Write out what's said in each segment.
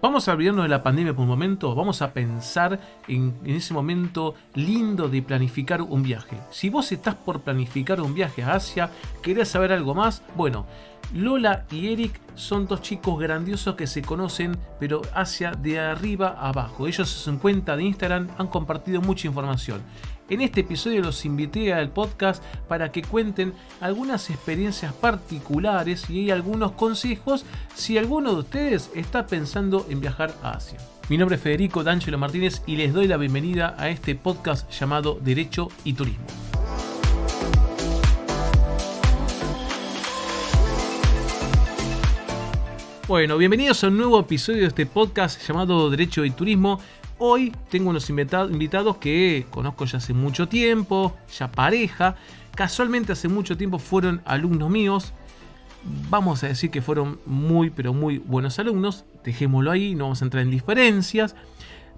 Vamos a olvidarnos de la pandemia por un momento, vamos a pensar en, ese momento lindo de planificar un viaje. Si vos estás por planificar un viaje a Asia, querés saber algo más, bueno, Lola y Eric son dos chicos grandiosos que se conocen, pero hacia de arriba a abajo. Ellos en su cuenta de Instagram han compartido mucha información. En este episodio los invité al podcast para que cuenten algunas experiencias particulares y algunos consejos si alguno de ustedes está pensando en viajar a Asia. Mi nombre es Federico D'Angelo Martínez y les doy la bienvenida a este podcast llamado Derecho y Turismo. Bueno, bienvenidos a un nuevo episodio de este podcast llamado Derecho y Turismo. Hoy tengo unos invitados que conozco ya hace mucho tiempo, ya pareja. Casualmente hace mucho tiempo fueron alumnos míos. Vamos a decir que fueron muy, pero muy buenos alumnos. Dejémoslo ahí, no vamos a entrar en diferencias.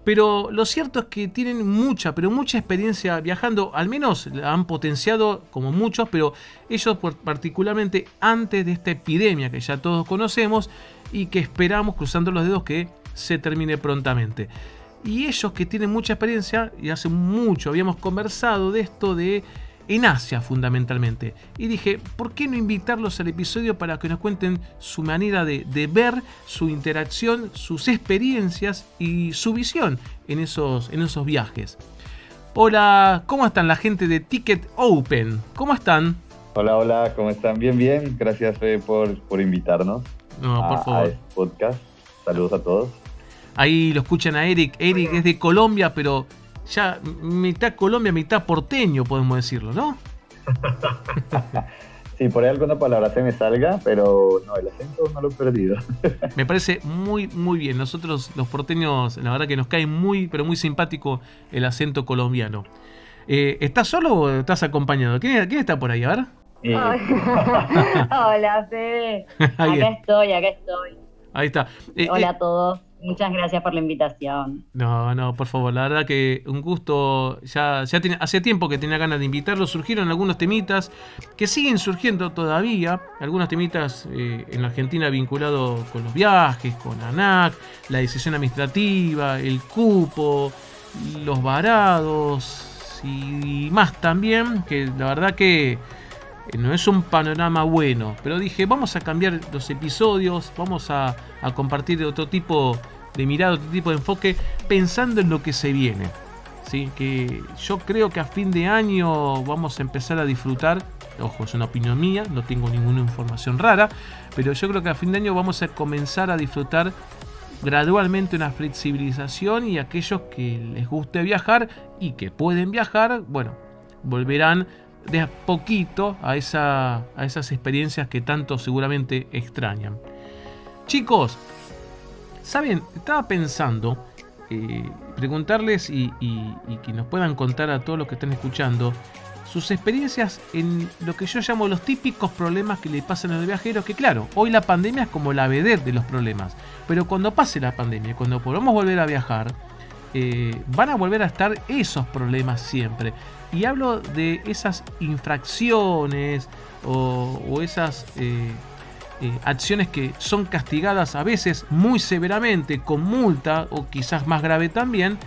Pero lo cierto es que tienen mucha, pero mucha experiencia viajando. Al menos la han potenciado como muchos, pero ellos particularmente antes de esta epidemia que ya todos conocemos y que esperamos, cruzando los dedos, que se termine prontamente. Y ellos que tienen mucha experiencia, y hace mucho habíamos conversado de esto de en Asia fundamentalmente. Y dije, ¿por qué no invitarlos al episodio para que nos cuenten su manera de, ver, su interacción, sus experiencias y su visión en esos, en esos viajes? Hola, ¿cómo están la gente de Ticket Open? ¿Cómo están? Hola, hola, ¿cómo están? Bien, bien. Gracias por, por invitarnos no, por favor. este podcast. Saludos a todos. Ahí lo escuchan a Eric. Eric es de Colombia, pero ya mitad Colombia, mitad porteño, podemos decirlo, ¿no? sí, por ahí alguna palabra se me salga, pero no, el acento no lo he perdido. me parece muy, muy bien. Nosotros los porteños, la verdad que nos cae muy, pero muy simpático el acento colombiano. Eh, ¿Estás solo o estás acompañado? ¿Quién, ¿Quién, está por ahí? A ver. Eh. Hola, Fede. Acá estoy, acá estoy. Ahí está. Eh, Hola a todos. Muchas gracias por la invitación. No, no, por favor, la verdad que un gusto. Ya, ya tiene, hace tiempo que tenía ganas de invitarlo. Surgieron algunos temitas que siguen surgiendo todavía. Algunos temitas eh, en Argentina vinculados con los viajes, con ANAC, la decisión administrativa, el cupo, los varados y más también. Que la verdad que no es un panorama bueno, pero dije, vamos a cambiar los episodios, vamos a, compartir otro tipo de mirada, otro tipo de enfoque, pensando en lo que se viene. ¿sí? Que yo creo que a fin de año vamos a empezar a disfrutar, ojo, es una opinión mía, no tengo ninguna información rara, pero yo creo que a fin de año vamos a comenzar a disfrutar gradualmente una flexibilización y aquellos que les guste viajar y que pueden viajar, bueno, volverán de a poquito a, esa, esas experiencias que tanto seguramente extrañan. Chicos, ¿saben? Estaba pensando eh, preguntarles y, que nos puedan contar a todos los que están escuchando sus experiencias en lo que yo llamo los típicos problemas que le pasan a los viajeros, que claro, hoy la pandemia es como la vedette de los problemas, pero cuando pase la pandemia, cuando podamos volver a viajar, eh, van a volver a estar esos problemas siempre. Y hablo de esas infracciones o, esas eh, eh, acciones que son castigadas a veces muy severamente con multa o quizás más grave también,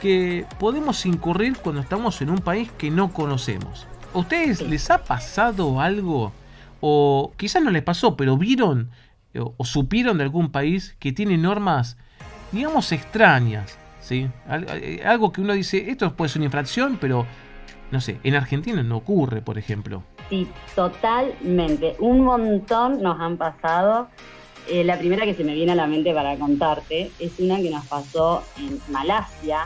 que podemos incurrir cuando estamos en un país que no conocemos. ¿A ustedes les ha pasado algo? O quizás no les pasó, pero vieron o supieron de algún país que tiene normas, digamos, extrañas. ¿Sí? Algo que uno dice, esto puede ser una infracción, pero no sé, en Argentina no ocurre, por ejemplo. Sí, totalmente. Un montón nos han pasado. Eh, la primera que se me viene a la mente para contarte es una que nos pasó en Malasia.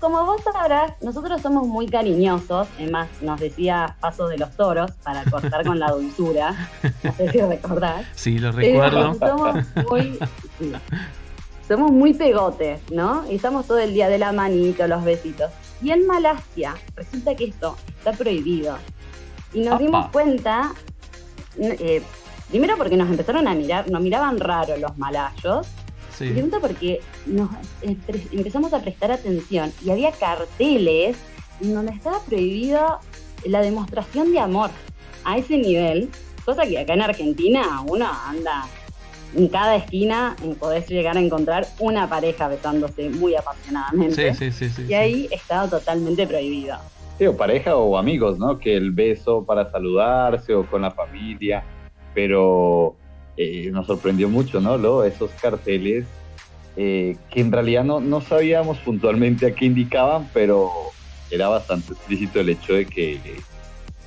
Como vos sabrás, nosotros somos muy cariñosos, además nos decía Paso de los Toros para cortar con la dulzura, no sé si recordás. Sí, lo recuerdo. somos muy, somos muy pegotes, ¿no? Y estamos todo el día de la manito, los besitos. Y en Malasia resulta que esto está prohibido. Y nos dimos cuenta, eh, primero porque nos empezaron a mirar, nos miraban raro los malayos. Sí. Y segundo porque nos eh, empezamos a prestar atención y había carteles donde estaba prohibido la demostración de amor a ese nivel, cosa que acá en Argentina uno anda en cada esquina podés llegar a encontrar una pareja besándose muy apasionadamente. Sí, sí, sí, y ahí estaba totalmente prohibido. Sí, o pareja o amigos, ¿no? Que el beso para saludarse o con la familia, pero eh, nos sorprendió mucho, ¿no? Lo, esos carteles eh, que en realidad no, no sabíamos puntualmente a qué indicaban, pero era bastante explícito el hecho de que,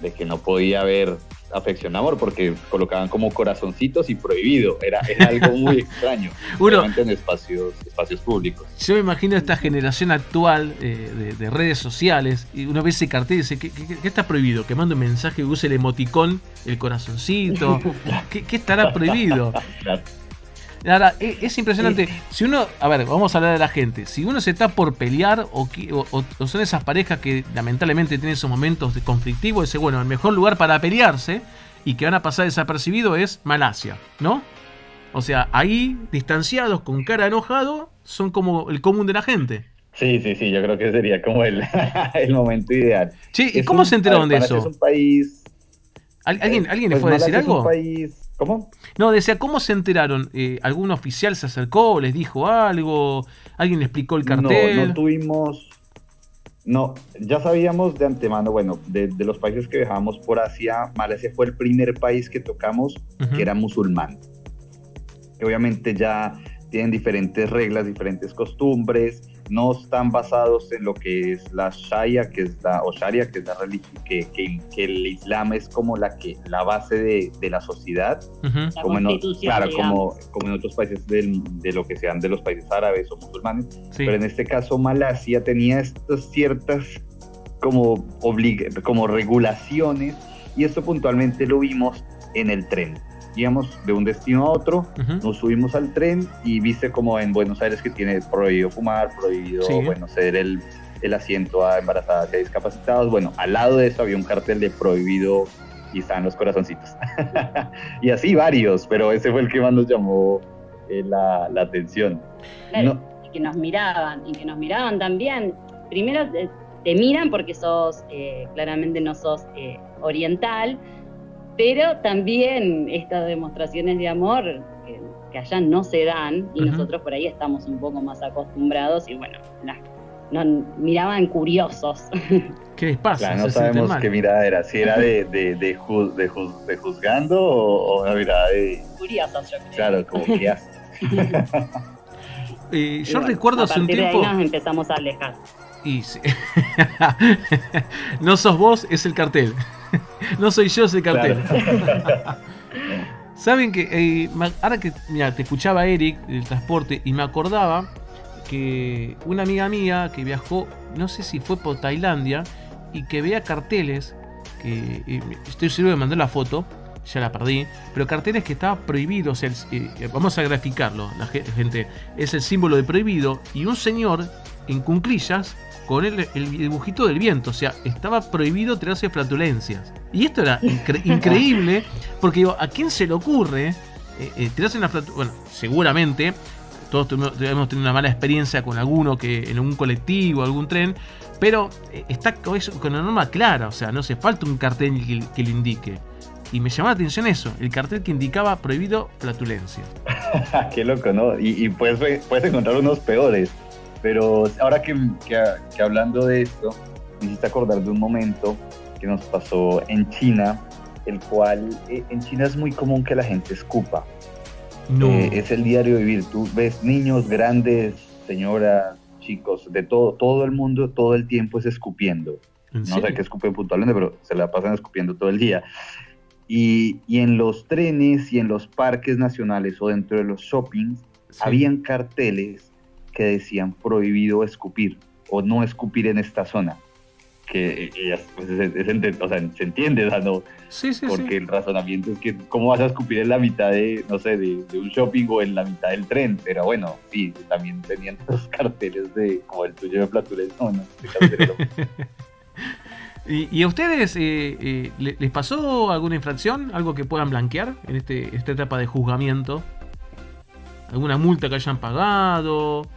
de que no podía haber afección amor porque colocaban como corazoncitos y prohibido. Era, algo muy extraño. Uno, en espacios, espacios públicos. Yo me imagino esta generación actual eh, de, redes sociales y uno ve ese cartel y dice, ¿qué, está prohibido? Que mande un mensaje que use el emoticón, el corazoncito. ¿Qué, estará prohibido? Ahora, e, es impresionante. Si uno, a ver, vamos a hablar de la gente. Si uno se está por pelear o, o, son esas parejas que lamentablemente tienen esos momentos de conflictivos, dice, bueno, el mejor lugar para pelearse y que van a pasar desapercibido es Malasia, ¿no? O sea, ahí, distanciados, con cara enojado, son como el común de la gente. Sí, sí, sí, yo creo que sería como el, el momento ideal. Sí, ¿y cómo se enteraron de eso? Es un país... ¿Alguien, ¿alguien le fue a decir algo? Es un país ¿Cómo? No, decía, ¿cómo se enteraron? Eh, ¿Algún oficial se acercó, les dijo algo? ¿Alguien explicó el cartel? No, no tuvimos... No, ya sabíamos de antemano, bueno, de, los países que viajamos por Asia, Malasia fue el primer país que tocamos que era musulmán. Obviamente ya tienen diferentes reglas, diferentes costumbres, no están basados en lo que es la Sharia, que es la, o Sharia, que es la religión, que, que, el Islam es como la que la base de, de la sociedad, como, en, claro, como, como, en otros países de lo que sean de los países árabes o musulmanes, pero en este caso Malasia tenía estas ciertas como, como regulaciones y esto puntualmente lo vimos en el tren íbamos de un destino a otro, nos subimos al tren y viste como en Buenos Aires que tiene prohibido fumar, prohibido, bueno, ceder el, el asiento a embarazadas y a discapacitados. Bueno, al lado de eso había un cartel de prohibido y estaban los corazoncitos. y así varios, pero ese fue el que más nos llamó eh, la, la, atención. Claro, y que nos miraban, y que nos miraban también. Primero te, miran porque sos, eh, claramente no sos eh, oriental, pero también estas demostraciones de amor que, allá no se dan y nosotros por ahí estamos un poco más acostumbrados y bueno, nos miraban curiosos. ¿Qué les pasa? no sabemos qué mirada era, si era de, de, de, juzgando o, una mirada de... Curiosos, yo creo. Claro, como que hace. eh, yo recuerdo hace un tiempo... De ahí nos empezamos a alejar. Y no sos vos, es el cartel. no soy yo ese cartel. Saben que eh, ahora que mira, te escuchaba Eric del transporte y me acordaba que una amiga mía que viajó, no sé si fue por Tailandia, y que veía carteles, que estoy seguro de mandar la foto, ya la perdí, pero carteles que estaban prohibidos, eh, vamos a graficarlo, la gente, es el símbolo de prohibido, y un señor en cunclillas con el, dibujito del viento. O sea, estaba prohibido tirarse flatulencias. Y esto era increíble, porque digo, ¿a quién se le ocurre eh, eh, tirarse una flatulencia? Bueno, seguramente todos hemos tenido una mala experiencia con alguno que en un colectivo, algún tren, pero eh, está con, con la norma clara, o sea, no hace falta un cartel que, que lo indique. Y me llamó la atención eso, el cartel que indicaba prohibido flatulencia. Qué loco, ¿no? Y, y puedes, puedes encontrar unos peores. Pero ahora que, que, hablando de esto, me hiciste acordar de un momento que nos pasó en China, el cual eh, en China es muy común que la gente escupa. No. Eh, es el diario vivir. Tú ves niños grandes, señoras, chicos, de todo, todo el mundo, todo el tiempo es escupiendo. No sé qué escupen puntualmente, pero se la pasan escupiendo todo el día. Y, y, en los trenes y en los parques nacionales o dentro de los shoppings, habían carteles que decían prohibido escupir o no escupir en esta zona. Que pues, o sea, se entiende, ¿no? Sí, sí, Porque el razonamiento es que, ¿cómo vas a escupir en la mitad de, no sé, de, un shopping o en la mitad del tren? Pero bueno, sí, también tenían los carteles de, como el tuyo de Platules, no, no, ¿Y, a ustedes eh, eh, les pasó alguna infracción? ¿Algo que puedan blanquear en este, esta etapa de juzgamiento? ¿Alguna multa que hayan pagado?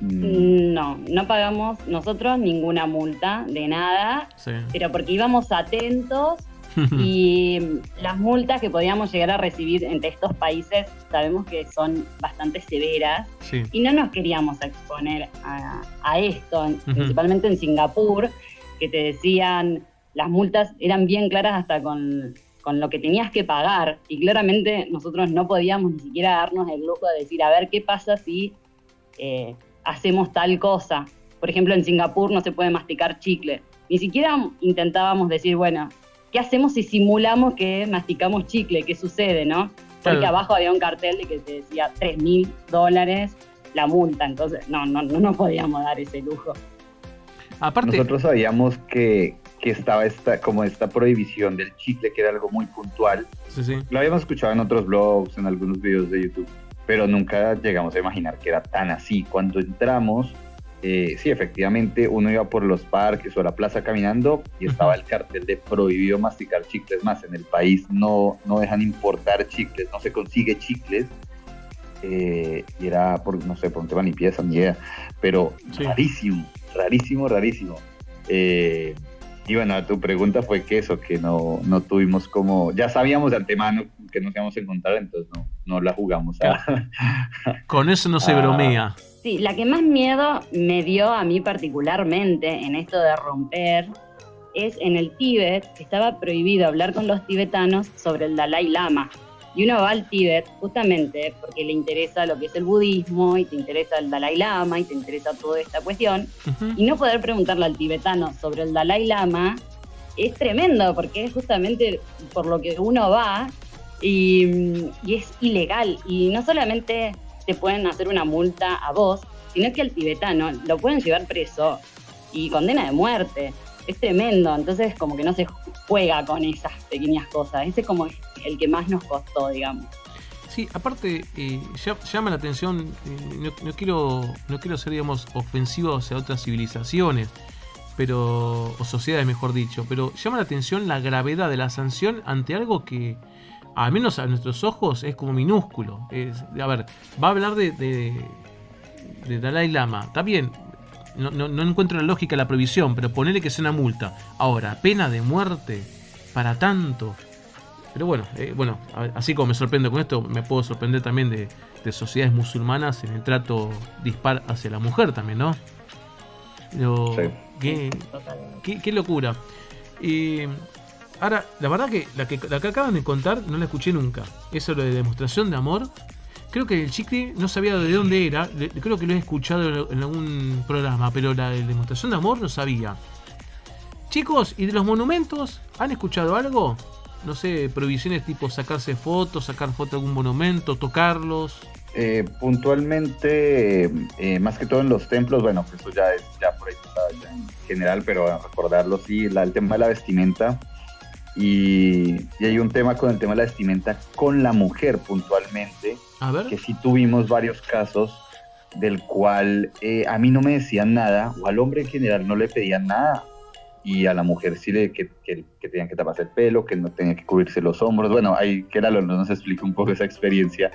Mm. No, no pagamos nosotros ninguna multa de nada, pero porque íbamos atentos y las multas que podíamos llegar a recibir entre estos países sabemos que son bastante severas y no nos queríamos exponer a, esto, principalmente en Singapur, que te decían las multas eran bien claras hasta con, lo que tenías que pagar y claramente nosotros no podíamos ni siquiera darnos el lujo de decir, a ver, ¿qué pasa si eh, hacemos tal cosa? Por ejemplo, en Singapur no se puede masticar chicle. Ni siquiera intentábamos decir, bueno, ¿qué hacemos si simulamos que masticamos chicle? ¿Qué sucede, no? Porque abajo había un cartel de que te decía 3 mil dólares la multa, entonces no, no, no nos podíamos dar ese lujo. Aparte, Nosotros sabíamos que, que estaba esta, como esta prohibición del chicle, que era algo muy puntual. Sí, sí. Lo habíamos escuchado en otros blogs, en algunos videos de YouTube, pero nunca llegamos a imaginar que era tan así. Cuando entramos, eh, sí, efectivamente, uno iba por los parques o la plaza caminando y estaba el cartel de prohibido masticar chicles más. En el país no, no dejan importar chicles, no se consigue chicles. Eh, y era por, no sé, por un tema de limpieza, ni idea, pero rarísimo, rarísimo, rarísimo. Eh, y bueno, tu pregunta fue que eso, que no, no tuvimos como, ya sabíamos de antemano que nos íbamos a encontrar, entonces no, no la jugamos. Con eso no se bromea. Sí, la que más miedo me dio a mí particularmente en esto de romper es en el Tíbet, que estaba prohibido hablar con los tibetanos sobre el Dalai Lama. Y uno va al Tíbet justamente porque le interesa lo que es el budismo y te interesa el Dalai Lama y te interesa toda esta cuestión. Y no poder preguntarle al tibetano sobre el Dalai Lama es tremendo porque es justamente por lo que uno va y, y es ilegal. Y no solamente pueden hacer una multa a vos, sino que al tibetano lo pueden llevar preso y condena de muerte. Es tremendo, entonces como que no se juega con esas pequeñas cosas. Ese es como el que más nos costó, digamos. Sí, aparte eh, llama la atención, eh, no, quiero, no quiero ser, digamos, ofensivo hacia otras civilizaciones, pero, o sociedades mejor dicho, pero llama la atención la gravedad de la sanción ante algo que, al menos a nuestros ojos, es como minúsculo. a ver, va a hablar de, de, Dalai Lama. Está bien, no, no, encuentro la lógica la prohibición, pero ponele que sea una multa. Ahora, pena de muerte para tanto. Pero bueno, eh, bueno, así como me sorprendo con esto, me puedo sorprender también de, sociedades musulmanas en el trato dispar hacia la mujer también, ¿no? qué, qué, locura. Y Ahora, la verdad que la, que la que acaban de contar no la escuché nunca. Eso lo de demostración de amor. Creo que el chicle no sabía de dónde era. Creo que lo he escuchado en algún programa, pero la de demostración de amor no sabía. Chicos, ¿y de los monumentos? ¿Han escuchado algo? No sé, prohibiciones tipo sacarse fotos, sacar fotos de algún monumento, tocarlos. Eh, puntualmente, eh, más que todo en los templos, bueno, pues eso ya es ya por ahí en general, pero a recordarlo, sí, el tema de la vestimenta. Y, hay un tema con el tema de la vestimenta con la mujer puntualmente, que sí tuvimos varios casos del cual eh, a mí no me decían nada, o al hombre en general no le pedían nada, y a la mujer sí le que, que, tenían que taparse el pelo, que no tenía que cubrirse los hombros. Bueno, ahí que era lo nos explica un poco esa experiencia.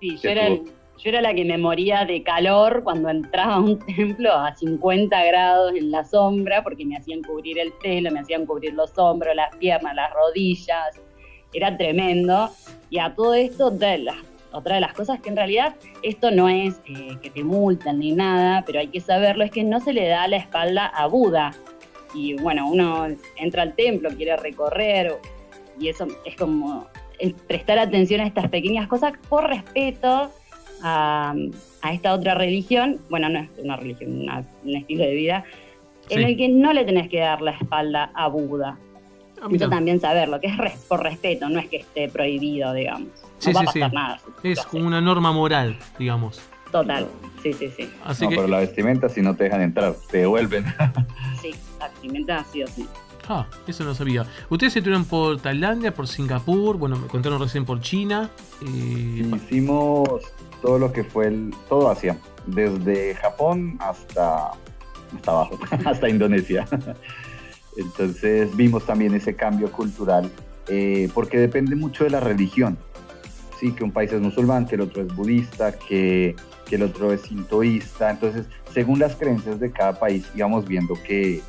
Sí, yo era el, yo era la que me moría de calor cuando entraba a un templo a 50 grados en la sombra porque me hacían cubrir el pelo, me hacían cubrir los hombros, las piernas, las rodillas. Era tremendo. Y a todo esto, otra de las cosas que en realidad esto no es eh, que te multan ni nada, pero hay que saberlo, es que no se le da la espalda a Buda. Y bueno, uno entra al templo, quiere recorrer, y eso es como prestar atención a estas pequeñas cosas por respeto a, esta otra religión, bueno, no es una religión, un estilo de vida, en el que no le tenés que dar la espalda a Buda. Ah, Eso también saberlo, que es por respeto, no es que esté prohibido, digamos. No va a pasar nada. Es como una norma moral, digamos. Total, sí, sí, sí. no, pero la vestimenta si no te dejan entrar, te devuelven. sí, la vestimenta sí o sí. Ah, eso no sabía. Ustedes se estuvieron por Tailandia, por Singapur, bueno, me contaron recién por China. Eh, Hicimos todo lo que fue el, todo Asia, desde Japón hasta, hasta abajo, hasta Indonesia. Entonces vimos también ese cambio cultural, eh, porque depende mucho de la religión. Sí, que un país es musulmán, que el otro es budista, que que el otro es sintoísta. Entonces, según las creencias de cada país, íbamos viendo que,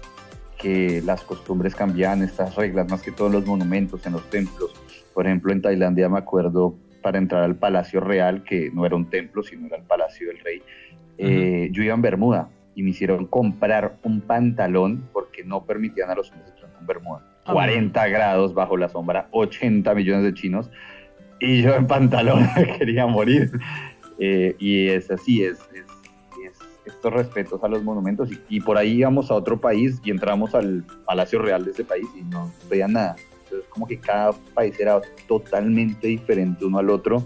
que las costumbres cambiaban, estas reglas, más que todos los monumentos, en los templos. Por ejemplo, en Tailandia me acuerdo para entrar al Palacio Real, que no era un templo, sino era el Palacio del Rey, eh, yo iba en Bermuda y me hicieron comprar un pantalón porque no permitían a los hombres entrar con Bermuda. 40 ah, grados bajo la sombra, 80 millones de chinos y yo en pantalón quería morir. Eh, y es así, es, estos respetos a los monumentos y, por ahí íbamos a otro país y entramos al Palacio Real de ese país y no veía nada. Entonces como que cada país era totalmente diferente uno al otro,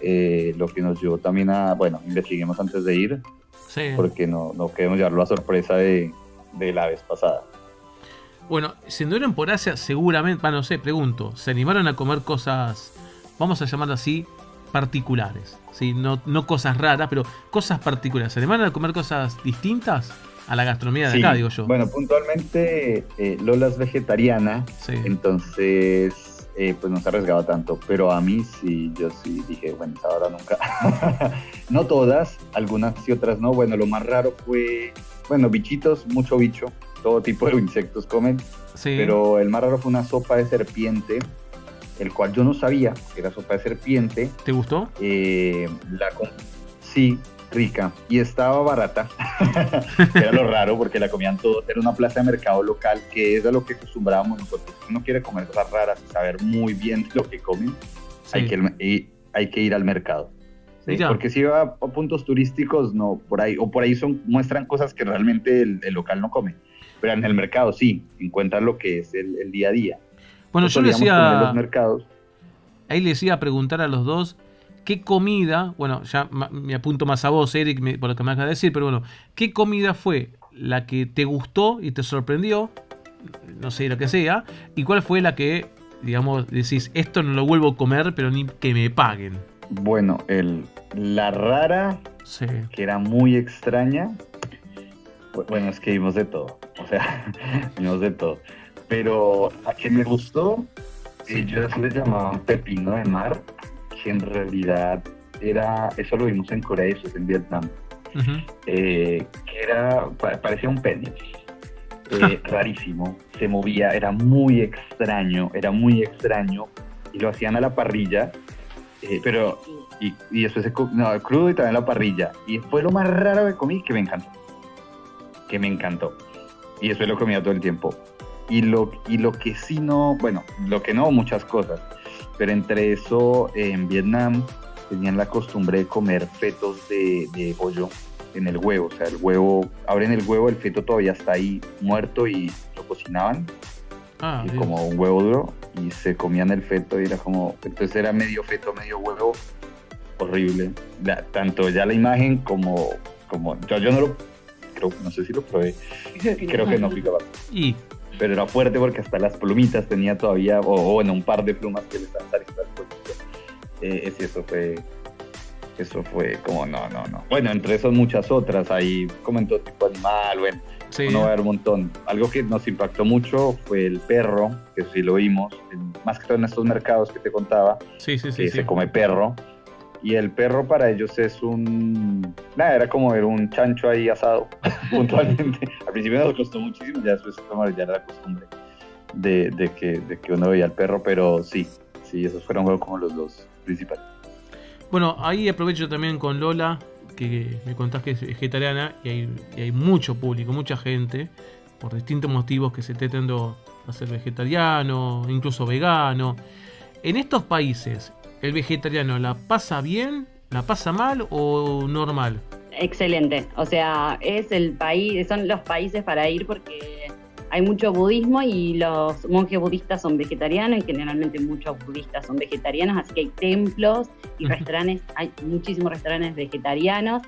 eh, lo que nos llevó también a, bueno, investiguemos antes de ir, porque no, no queremos llevarlo a sorpresa de, de la vez pasada. Bueno, si no eran por Asia, seguramente, bueno, no sé, pregunto, ¿se animaron a comer cosas, vamos a llamarlo así, particulares? ¿sí? No, no cosas raras, pero cosas particulares. ¿Se animaron a comer cosas distintas a la gastronomía de acá, digo yo? Bueno, puntualmente eh, Lola es vegetariana, entonces eh, pues no se arriesgaba tanto, pero a mí sí, yo sí dije, bueno, ahora nunca. no todas, algunas y otras no. Bueno, lo más raro fue, bueno, bichitos, mucho bicho todo tipo de insectos comen. Pero el más raro fue una sopa de serpiente, el cual yo no sabía que era sopa de serpiente. ¿Te gustó? Eh, la sí, rica. Y estaba barata. era lo raro porque la comían todos. Era una plaza de mercado local que es a lo que acostumbrábamos nosotros. Uno quiere comer cosas raras y saber muy bien lo que comen, hay, que, hay que ir al mercado. Porque si va a puntos turísticos, no, por ahí, o por ahí son, muestran cosas que realmente el local no come pero en el mercado sí, encuentran lo que es el, día a día. Bueno, yo le decía... Los mercados. Ahí les iba a preguntar a los dos qué comida, bueno, ya me apunto más a vos, Eric, por lo que me acabas de decir, pero bueno, ¿qué comida fue la que te gustó y te sorprendió? No sé lo que sea. ¿Y cuál fue la que, digamos, decís, esto no lo vuelvo a comer, pero ni que me paguen? Bueno, el, la rara, que era muy extraña, bueno, es que vimos de todo, o sea, vimos de todo. Pero a quien me gustó, ellos le llamaban pepino de mar, que en realidad era, eso lo vimos en Corea y eso es en Vietnam, eh, que era, parecía un pene, eh, rarísimo, se movía, era muy extraño, era muy extraño, y lo hacían a la parrilla, eh, pero, y, y después se, no, crudo y también a la parrilla, y fue lo más raro que comí que me encantó. Que me encantó. Y eso lo comía todo el tiempo. Y lo, y lo que sí no, bueno, lo que no, muchas cosas. Pero entre eso, en Vietnam tenían la costumbre de comer fetos de, de pollo en el huevo. O sea, el huevo, abren el huevo, el feto todavía está ahí muerto y lo cocinaban. Ah, como un huevo duro y se comían el feto y era como, entonces era medio feto, medio huevo, horrible. tanto ya la imagen como, como yo, yo no lo no sé si lo probé, creo que no picaba. Y pero era fuerte porque hasta las plumitas tenía todavía, o, bueno, un par de plumas que le estaban saliendo eh, eso fue, eso fue como, no, no, no. Bueno, entre esas muchas otras, ahí comentó tipo animal, bueno, no va a haber un montón. Algo que nos impactó mucho fue el perro, que sí lo vimos, más que todo en estos mercados que te contaba, sí, sí, sí, que se come perro y el perro para ellos es un... Nada, era como ver un chancho ahí asado, puntualmente. Al principio nos costó muchísimo, ya después ya era la costumbre de, que, de que uno veía al perro, pero sí, sí, esos fueron como los dos principales. Bueno, ahí aprovecho también con Lola, que me contás que es vegetariana y hay, y hay mucho público, mucha gente, por distintos motivos que se esté tratando a ser vegetariano, incluso vegano. En estos países, el vegetariano la pasa bien, la pasa mal o normal? Excelente, o sea, es el país, son los países para ir porque hay mucho budismo y los monjes budistas son vegetarianos y generalmente muchos budistas son vegetarianos, así que hay templos y restaurantes, hay muchísimos restaurantes vegetarianos.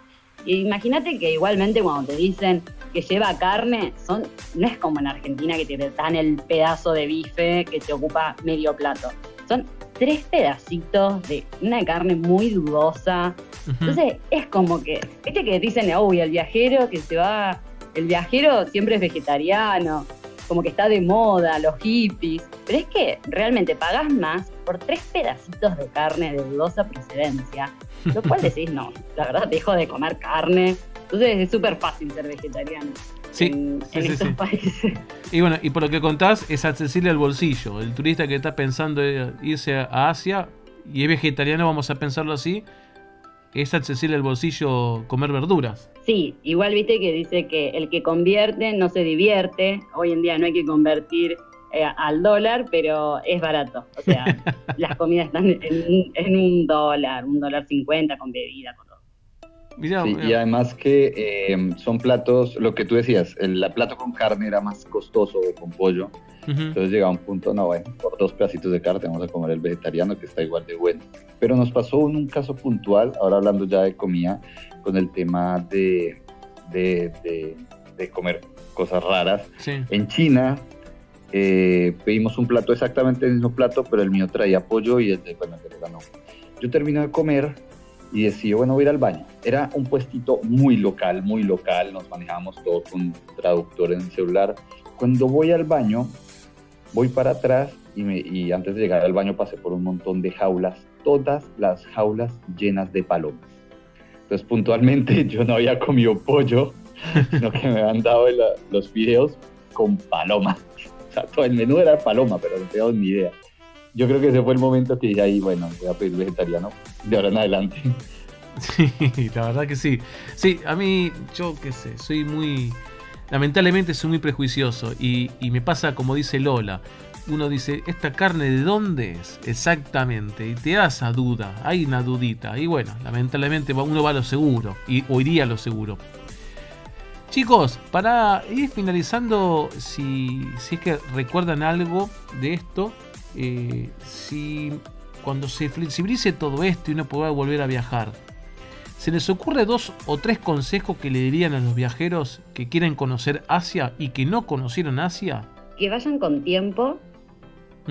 Imagínate que igualmente cuando te dicen que lleva carne, son, no es como en Argentina que te dan el pedazo de bife que te ocupa medio plato. Son tres pedacitos de una carne muy dudosa. Entonces es como que, este que dicen, uy, el viajero que se va, el viajero siempre es vegetariano. como que está de moda, los hippies. Pero es que realmente pagas más por tres pedacitos de carne de dudosa procedencia. Lo cual decís, no, la verdad dejo de comer carne. Entonces es súper fácil ser vegetariano. Sí, en, sí, sí, estos países. Y bueno, y por lo que contás, es accesible al bolsillo. El turista que está pensando irse a Asia y es vegetariano, vamos a pensarlo así, es accesible al bolsillo comer verduras. Sí, igual viste que dice que el que convierte no se divierte. Hoy en día no hay que convertir eh, al dólar, pero es barato. O sea, las comidas están en, en un dólar, un dólar cincuenta con bebida, con. Mirá, Sí, mirá. y además que eh, son platos, lo que tú decías, el la plato con carne era más costoso con pollo. Ujú. Entonces llegaba un punto, no, bueno, por dos pedacitos de carne vamos a comer el vegetariano que está igual de bueno. Pero nos pasó en un caso puntual, ahora hablando ya de comida, con el tema de, de, de- de comer cosas raras. Sí. En China eh, pedimos un plato, exactamente el mismo plato, pero el mío traía pollo y el de, bueno, el de vegano. Yo termino de comer y decía, bueno, ir al baño. Era un puestito muy local, muy local, nos manejábamos todo con traductor en el celular. Cuando voy al baño, voy para atrás y, me- y antes de llegar al baño pasé por un montón de jaulas, todas las jaulas llenas de palomas. Entonces, puntualmente, yo no había comido pollo, sino que me habían dado los fideos con palomas. O sea, todo el menú era paloma, pero no tengo ni idea. Yo creo que ese fue el momento que dije ahí, bueno, voy a pedir vegetariano de ahora en adelante. Sí, la verdad que sí. Sí, a mí, yo qué sé, soy muy. Lamentablemente soy muy prejuicioso. Y, y me pasa como dice Lola. Uno dice, ¿esta carne de dónde es? Exactamente. Y te da esa duda. Hay una dudita. Y bueno, lamentablemente uno va a lo seguro. Y, o iría a lo seguro. Chicos, para ir finalizando, si, si es que recuerdan algo de esto, eh, si cuando se flexibilice todo esto y uno pueda volver a viajar, ¿se les ocurre dos o tres consejos que le dirían a los viajeros que quieren conocer Asia y que no conocieron Asia? Que vayan con tiempo,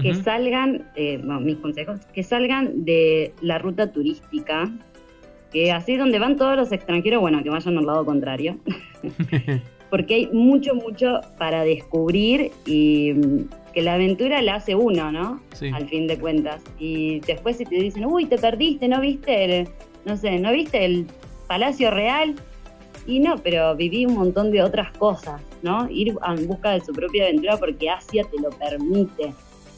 que salgan, eh, bueno, mis consejos, que salgan de la ruta turística, que así es donde van todos los extranjeros, bueno, que vayan al lado contrario, porque hay mucho, mucho para descubrir y que la aventura la hace uno, ¿no? Sí. Al fin de cuentas. Y después si te dicen, uy, te perdiste, ¿no viste el, no sé, ¿no viste el Palacio Real? Y no, pero viví un montón de otras cosas, ¿no? Ir en busca de su propia aventura porque Asia te lo permite.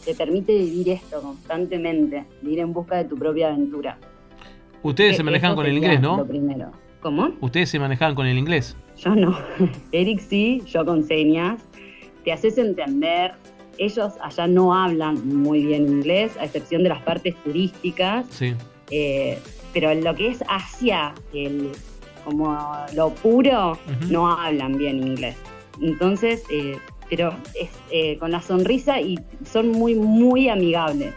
Te permite vivir esto constantemente, de ir en busca de tu propia aventura. Ustedes se Que manejan con el inglés, Lo ¿no? primero. ¿Cómo? Ustedes se manejaban con el inglés. Yo no. Eric sí, yo con señas. Te haces entender. Ellos allá no hablan muy bien inglés, a excepción de las partes turísticas. Sí. eh, pero lo que es Asia, el, como lo puro, no hablan bien inglés. Entonces, eh, pero es eh, con la sonrisa y son muy, muy amigables.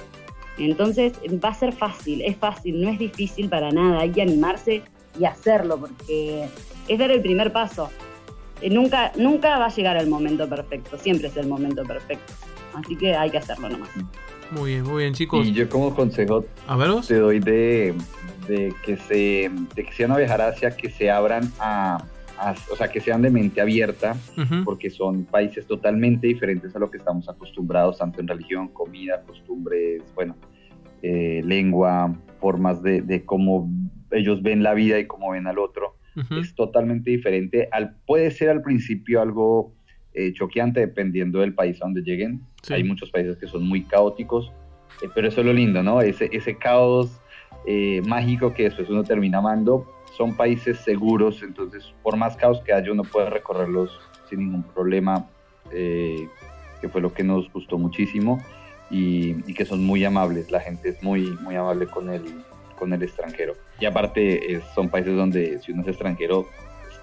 Entonces va a ser fácil, es fácil, no es difícil para nada, hay que animarse y hacerlo porque es dar el primer paso. Nunca, nunca va a llegar el momento perfecto, siempre es el momento perfecto. Así que hay que hacerlo nomás. Muy bien, muy bien, chicos. Y yo como consejo A te doy de, de que se de que si van a viajar hacia que se abran a, a- o sea que sean de mente abierta porque son países totalmente diferentes a lo que estamos acostumbrados tanto en religión comida costumbres bueno eh, lengua formas de, de cómo ellos ven la vida y cómo ven al otro Ujú. es totalmente diferente al puede ser al principio algo eh, choqueante dependiendo del país a donde lleguen Sí. hay muchos países que son muy caóticos, eh, pero eso es lo lindo, ¿no? Ese, ese caos eh, mágico que después uno termina amando. Son países seguros, entonces por más caos que haya uno puede recorrerlos sin ningún problema, eh, que fue lo que nos gustó muchísimo y, y que son muy amables. La gente es muy, muy amable con el, con el extranjero. Y aparte eh, son países donde si uno es extranjero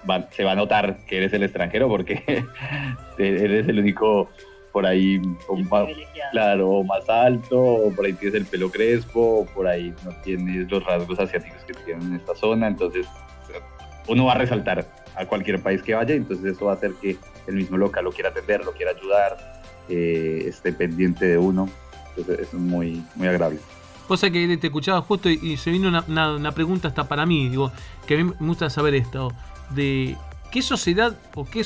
va- se va a notar que eres el extranjero porque eres el único por ahí Privilegiado. claro, o más alto, o por ahí tienes el pelo crespo, o por ahí no tienes los rasgos asiáticos que tienen en esta zona, entonces uno va a resaltar a cualquier país que vaya, entonces eso va a hacer que el mismo local lo quiera atender, lo quiera ayudar, eh, esté pendiente de uno, entonces es muy, muy agradable. Cosa que te escuchaba justo y, y se vino una, una- una pregunta hasta para mí, digo, que a mí me gusta saber esto, de ¿Qué sociedad o qué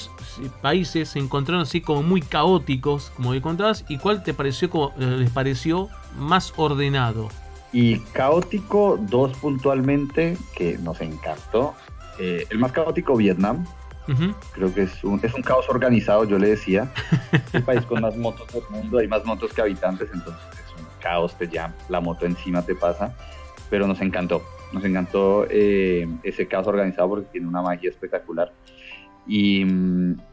países se encontraron así como muy caóticos, como que contabas, y cuál te pareció como, eh, les pareció más ordenado? Y caótico, dos puntualmente, que nos encantó. Eh, el más caótico, Vietnam. Creo que es un, es un caos organizado, yo le decía. Es el país con más motos del mundo, hay más motos que habitantes, entonces caos, te ya la moto encima te pasa. Pero nos encantó, nos encantó eh, ese caos organizado porque tiene una magia espectacular. Y,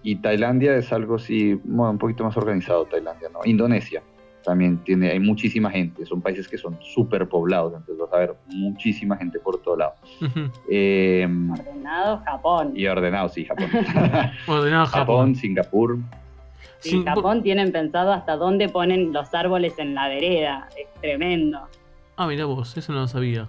y Tailandia es algo así, un poquito más organizado, Tailandia, ¿no? Indonesia también tiene, hay muchísima gente, son países que son súper poblados, entonces vas a ver muchísima gente por todo lado. Eh, ordenado Japón. Y ordenado, sí, Japón. ordenado Japón. Singapur. Sí, Japón tienen pensado hasta dónde ponen los árboles en la vereda, es tremendo. Ah, mira vos, eso no lo sabía.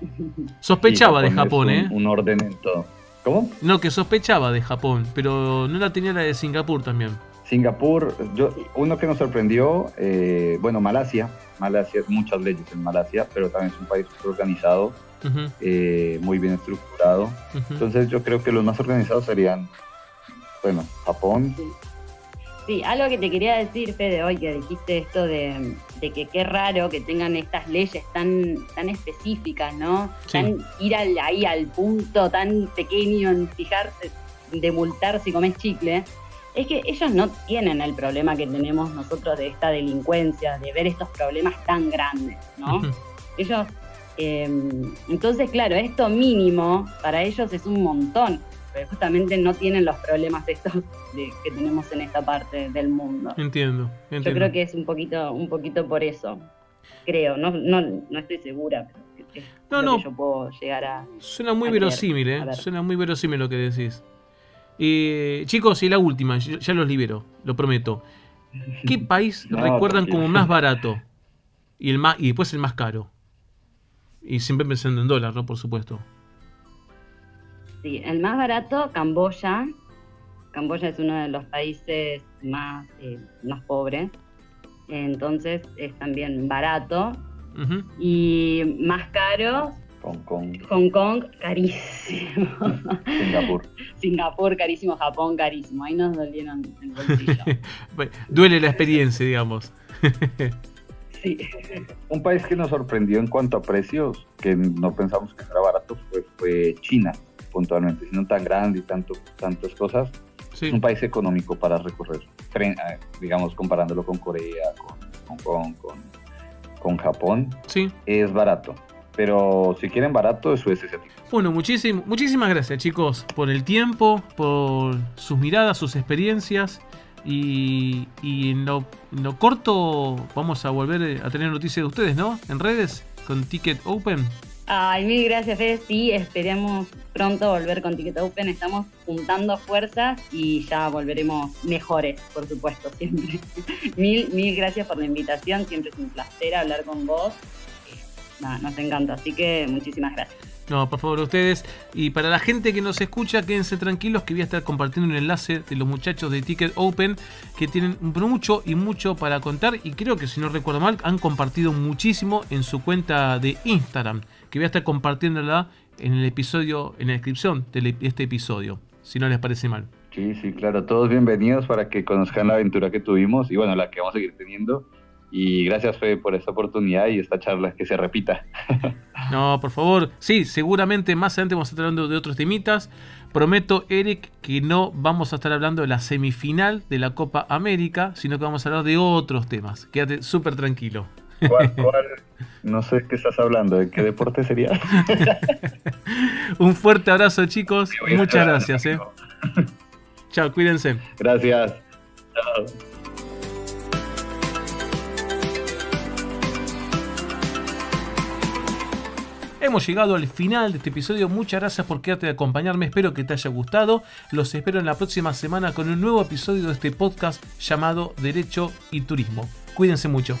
Sospechaba de Japón, ¿eh? Un orden en todo. ¿Cómo? No, que sospechaba de Japón, pero no la tenía la de Singapur también. Singapur, yo, uno que nos sorprendió, eh, bueno, Malasia, Malasia, muchas leyes en Malasia, pero también es un país organizado, eh, muy bien estructurado. Entonces yo creo que los más organizados serían, bueno, Japón. Sí. algo que te quería decir, Fede, hoy que dijiste esto de, que qué raro que tengan estas leyes tan, tan específicas, ¿no? Tan ir ahí al punto tan pequeño en fijarse, de multar si comes chicle es que ellos no tienen el problema que tenemos nosotros de esta delincuencia, de ver estos problemas tan grandes, ¿no? Ellos, em, entonces, claro, esto mínimo para ellos es un montón, justamente no tienen los problemas estos que tenemos en esta parte del mundo. Entiendo, entiendo. Yo creo que es un poquito, un poquito por eso, creo, no, no, no estoy segura, pero no, no. yo puedo llegar a... Suena muy verosímil, ¿eh? Suena muy verosímil lo que decís. Eh, chicos, y la última, ya los libero, lo prometo. ¿Qué país recuerdan como más barato? Y, el más, y después el más caro. Y siempre pensando en dólar, ¿no? Por supuesto. Sí, el más barato, Camboya. Camboya es uno de los países más, eh, más pobres. Entonces es también barato. Y más caro, Hong Kong. Hong Kong, carísimo. Singapur. Singapur, carísimo. Japón, carísimo. Ahí nos dolieron el bolsillo. Duele la experiencia, digamos. sí. Un país que nos sorprendió en cuanto a precios, que no pensamos que era barato, fue, China, puntualmente. Siendo tan grande y tanto, tantas cosas, es un país económico para recorrer. Eh, digamos, comparándolo con Corea, con Hong Kong, con, con Japón. Sí. Es barato pero si quieren barato, eso es ese tipo. Bueno, muchísimas gracias chicos por el tiempo, por sus miradas, sus experiencias. Y, en, lo, corto vamos a volver a tener noticias de ustedes, ¿no? En redes, con Ticket Open. Ay, mil gracias, Fede. Sí, esperemos pronto volver con Ticket Open. Estamos juntando fuerzas y ya volveremos mejores, por supuesto, siempre. mil, mil gracias por la invitación. Siempre es un placer hablar con vos nos encanta. Así que muchísimas gracias. No, por favor, ustedes. Y para la gente que nos escucha, quédense tranquilos que voy a estar compartiendo un enlace de los muchachos de Ticket Open que tienen mucho y mucho para contar. Y creo que si no recuerdo mal, han compartido muchísimo en su cuenta de Instagram. Que voy a estar compartiéndola en el episodio, en la descripción de este episodio. Si no les parece mal. Sí, sí, claro. Todos bienvenidos para que conozcan la aventura que tuvimos y bueno, la que vamos a seguir teniendo y gracias, Fede, por esta oportunidad y esta charla que se repita. No, por favor. Sí, seguramente más adelante vamos a estar hablando de otros temitas. Prometo, Eric, que no vamos a estar hablando de la semifinal de la Copa América, sino que vamos a hablar de otros temas. Quédate súper tranquilo. ¿Cuál, No sé qué estás hablando, ¿de qué deporte sería? Un fuerte abrazo, chicos. Muchas gracias. Eh. Chao, cuídense. Gracias. Chao. Hemos llegado al final de este episodio. Muchas gracias por quedarte de acompañarme. Espero que te haya gustado. Los espero en la próxima semana con un nuevo episodio de este podcast llamado Derecho y Turismo. Cuídense mucho.